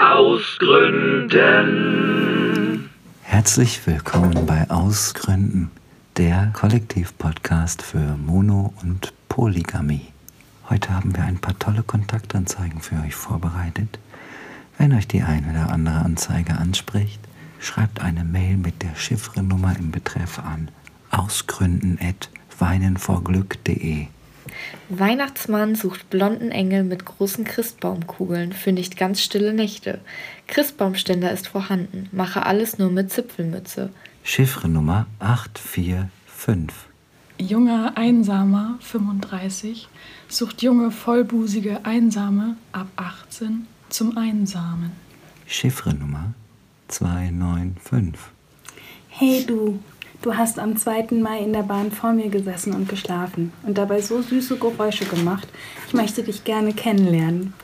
Ausgründen. Herzlich willkommen bei Ausgründen, der Kollektiv-Podcast für Mono- und Polygamie. Heute haben wir ein paar tolle Kontaktanzeigen für euch vorbereitet. Wenn euch die eine oder andere Anzeige anspricht, schreibt eine Mail mit der Chiffrenummer im Betreff an ausgründen@weinenvorglück.de. Weihnachtsmann sucht blonden Engel mit großen Christbaumkugeln für nicht ganz stille Nächte. Christbaumständer ist vorhanden. Mache alles nur mit Zipfelmütze. Chiffrenummer 845. Junger Einsamer 35 sucht junge vollbusige Einsame ab 18 zum Einsamen. Chiffrenummer 295. Hey du, du hast am 2. Mai in der Bahn vor mir gesessen und geschlafen und dabei so süße Geräusche gemacht. Ich möchte dich gerne kennenlernen.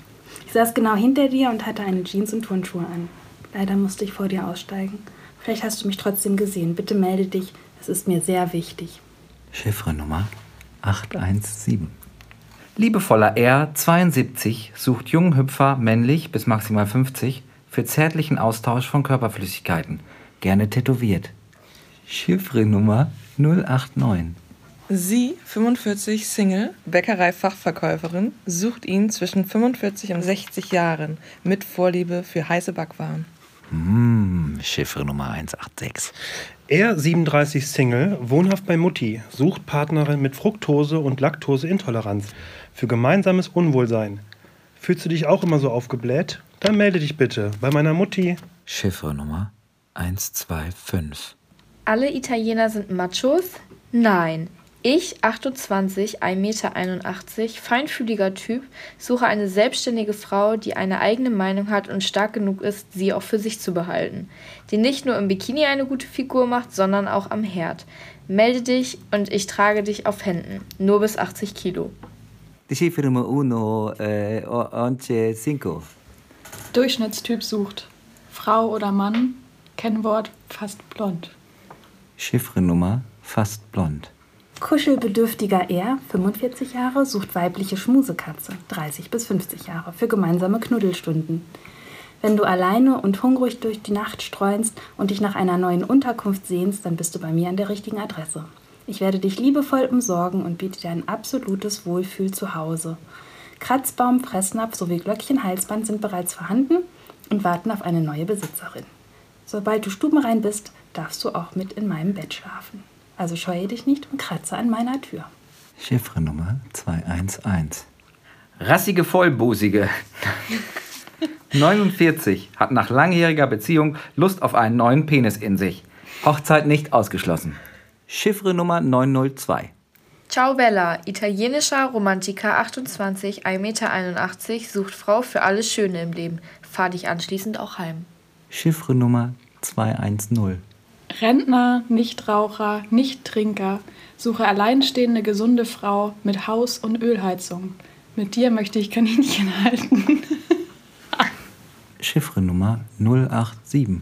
Ich saß genau hinter dir und hatte eine Jeans und Turnschuhe an. Leider musste ich vor dir aussteigen. Vielleicht hast du mich trotzdem gesehen. Bitte melde dich. Es ist mir sehr wichtig. Chiffrenummer 817. Liebevoller R 72 sucht jungen Hüpfer, männlich bis maximal 50, für zärtlichen Austausch von Körperflüssigkeiten. Gerne tätowiert. Chiffrenummer 089. Sie, 45, Single, Bäckerei-Fachverkäuferin, sucht ihn zwischen 45 und 60 Jahren mit Vorliebe für heiße Backwaren. Mmh, Chiffrenummer 186. Er, 37 Single, wohnhaft bei Mutti, sucht Partnerin mit Fructose- und Laktoseintoleranz für gemeinsames Unwohlsein. Fühlst du dich auch immer so aufgebläht? Dann melde dich bitte bei meiner Mutti. Chiffrenummer 125. Alle Italiener sind Machos? Nein. Ich, 28, 1,81 Meter, feinfühliger Typ, suche eine selbstständige Frau, die eine eigene Meinung hat und stark genug ist, sie auch für sich zu behalten. Die nicht nur im Bikini eine gute Figur macht, sondern auch am Herd. Melde dich und ich trage dich auf Händen. Nur bis 80 Kilo. Die Chiffrenummer 1, äh, 5. Durchschnittstyp sucht Frau oder Mann, Kennwort fast blond. Chiffrenummer fast blond. Kuschelbedürftiger R, 45 Jahre, sucht weibliche Schmusekatze, 30 bis 50 Jahre, für gemeinsame Knuddelstunden. Wenn du alleine und hungrig durch die Nacht streunst und dich nach einer neuen Unterkunft sehnst, dann bist du bei mir an der richtigen Adresse. Ich werde dich liebevoll umsorgen und biete dir ein absolutes Wohlfühl zu Hause. Kratzbaum, Fressnapf sowie Glöckchen-Halsband sind bereits vorhanden und warten auf eine neue Besitzerin. Sobald du stubenrein bist, darfst du auch mit in meinem Bett schlafen. Also scheue dich nicht und kratze an meiner Tür. Chiffrenummer 211. Rassige Vollbusige. 49 hat nach langjähriger Beziehung Lust auf einen neuen Penis in sich. Hochzeit nicht ausgeschlossen. Chiffrenummer 902. Ciao Bella, italienischer Romantiker 28, 1,81 Meter, sucht Frau für alles Schöne im Leben. Fahr dich anschließend auch heim. Chiffrenummer 210. Rentner, Nichtraucher, Nichttrinker, suche alleinstehende gesunde Frau mit Haus- und Ölheizung. Mit dir möchte ich Kaninchen halten. Chiffrenummer 087.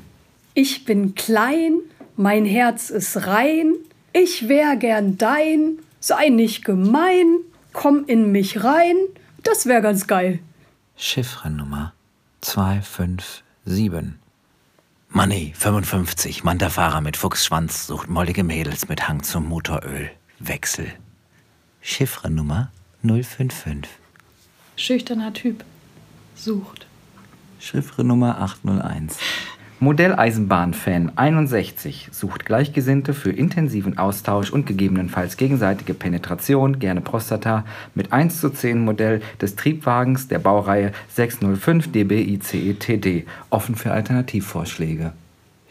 Ich bin klein, mein Herz ist rein, ich wär gern dein, sei nicht gemein, komm in mich rein, das wär ganz geil. Chiffrenummer 257. Money 55, Manterfahrer mit Fuchsschwanz sucht mollige Mädels mit Hang zum Motoröl. Wechsel. Chiffrenummer 055. Schüchterner Typ. Sucht. Chiffrenummer 801. Modelleisenbahn-Fan 61 sucht Gleichgesinnte für intensiven Austausch und gegebenenfalls gegenseitige Penetration, gerne Prostata, mit 1 zu 10 Modell des Triebwagens der Baureihe 605 DBICE-TD, offen für Alternativvorschläge.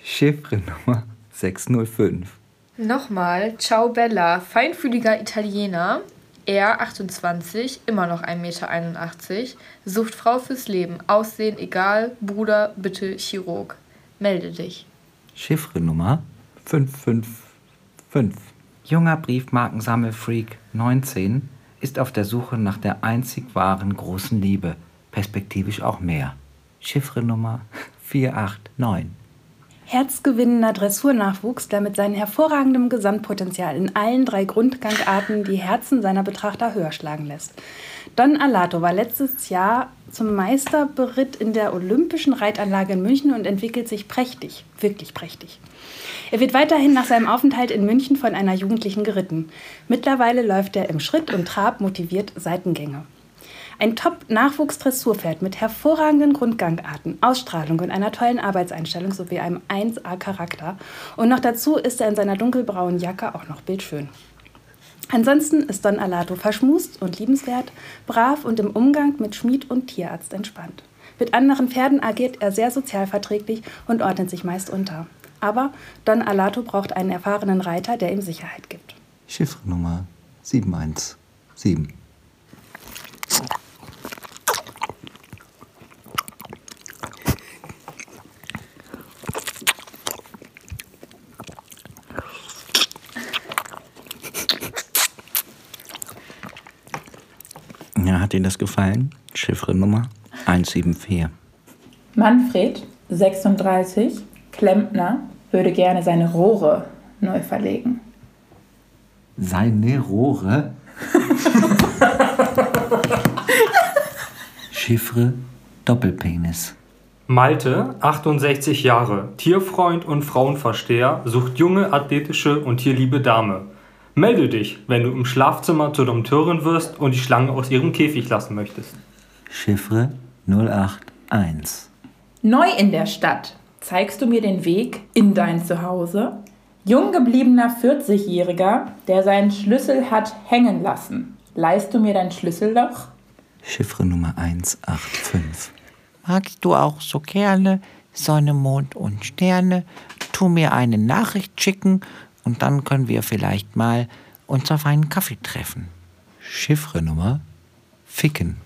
Chiffrenummer 605. Nochmal, ciao Bella, feinfühliger Italiener, er 28, immer noch 1,81 Meter, sucht Frau fürs Leben, Aussehen egal, Bruder, bitte Chirurg. Melde dich. Chiffrenummer 555. Junger Briefmarkensammelfreak 19 ist auf der Suche nach der einzig wahren großen Liebe, perspektivisch auch mehr. Chiffrenummer 489. Herzgewinnender Dressurnachwuchs, der mit seinem hervorragenden Gesamtpotenzial in allen drei Grundgangarten die Herzen seiner Betrachter höher schlagen lässt. Don Alato war letztes Jahr zum Meisterberitt in der Olympischen Reitanlage in München und entwickelt sich prächtig, wirklich prächtig. Er wird weiterhin nach seinem Aufenthalt in München von einer Jugendlichen geritten. Mittlerweile läuft er im Schritt und Trab motiviert Seitengänge. Ein Top-Nachwuchsdressurpferd mit hervorragenden Grundgangarten, Ausstrahlung und einer tollen Arbeitseinstellung sowie einem 1A-Charakter. Und noch dazu ist er in seiner dunkelbraunen Jacke auch noch bildschön. Ansonsten ist Don Alato verschmust und liebenswert, brav und im Umgang mit Schmied und Tierarzt entspannt. Mit anderen Pferden agiert er sehr sozialverträglich und ordnet sich meist unter. Aber Don Alato braucht einen erfahrenen Reiter, der ihm Sicherheit gibt. Chiffrenummer 717. hat Ihnen das gefallen? Chiffrenummer 174. Manfred, 36, Klempner, würde gerne seine Rohre neu verlegen. Seine Rohre? Chiffre Doppelpenis. Malte, 68 Jahre, Tierfreund und Frauenversteher, sucht junge, athletische und tierliebe Dame. Melde dich, wenn du im Schlafzimmer zur Dompteurin wirst und die Schlange aus ihrem Käfig lassen möchtest. Chiffre 081. Neu in der Stadt. Zeigst du mir den Weg in dein Zuhause? Jung gebliebener 40-Jähriger, der seinen Schlüssel hat hängen lassen. Leihst du mir dein Schlüsselloch? Chiffre Nummer 185. Magst du auch so gerne Sonne, Mond und Sterne? Tu mir eine Nachricht schicken und dann können wir vielleicht mal uns auf einen Kaffee treffen. Chiffre Nummer Ficken.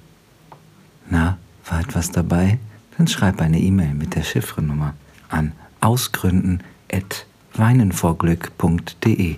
Na, war etwas dabei? Dann schreib eine E-Mail mit der Chiffrenummer an ausgründen@weinenvorglück.de.